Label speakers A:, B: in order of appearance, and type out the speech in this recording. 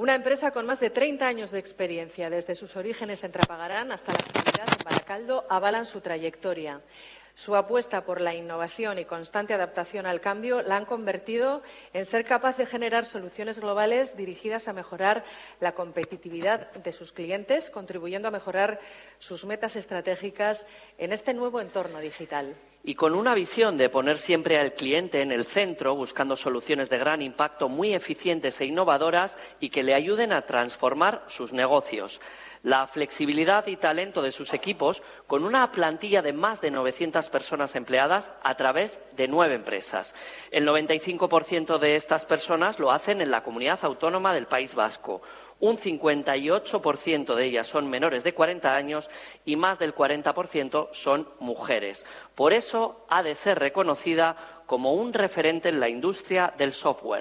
A: Una empresa con más de 30 años de experiencia, desde sus orígenes en Trapagarán hasta la actividad en Baracaldo, avalan su trayectoria. Su apuesta por la innovación y constante adaptación al cambio la han convertido en ser capaz de generar soluciones globales dirigidas a mejorar la competitividad de sus clientes, contribuyendo a mejorar sus metas estratégicas en este nuevo entorno digital.
B: Y con una visión de poner siempre al cliente en el centro, buscando soluciones de gran impacto muy eficientes e innovadoras y que le ayuden a transformar sus negocios la flexibilidad y talento de sus equipos con una plantilla de más de 900 personas empleadas a través de nueve empresas. El 95% de estas personas lo hacen en la comunidad autónoma del País Vasco. Un 58% de ellas son menores de 40 años y más del 40% son mujeres. Por eso ha de ser reconocida como un referente en la industria del software.